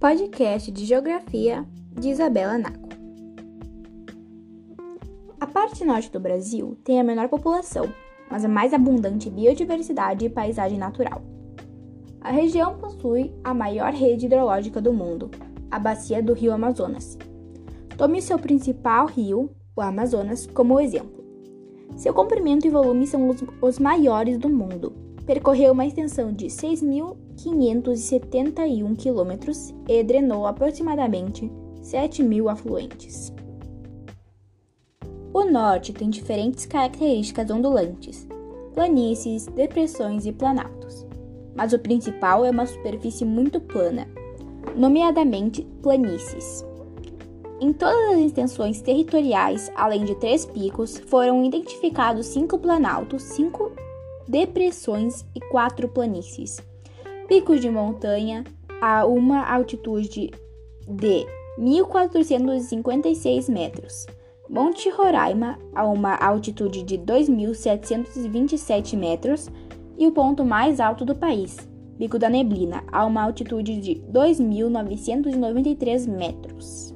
Podcast de Geografia de Isabela Naco. A parte norte do Brasil tem a menor população, mas a mais abundante biodiversidade e paisagem natural. A região possui a maior rede hidrológica do mundo, a bacia do Rio Amazonas. Tome seu principal rio, o Amazonas, como exemplo. Seu comprimento e volume são os, os maiores do mundo, percorreu uma extensão de 6.571 quilômetros e drenou aproximadamente 7 mil afluentes. O norte tem diferentes características ondulantes, planícies, depressões e planaltos, mas o principal é uma superfície muito plana, nomeadamente planícies. Em todas as extensões territoriais, além de três picos, foram identificados cinco planaltos, cinco depressões e quatro planícies. Picos de montanha a uma altitude de 1.456 metros. Monte Roraima a uma altitude de 2.727 metros e o ponto mais alto do país, Pico da Neblina, a uma altitude de 2.993 metros.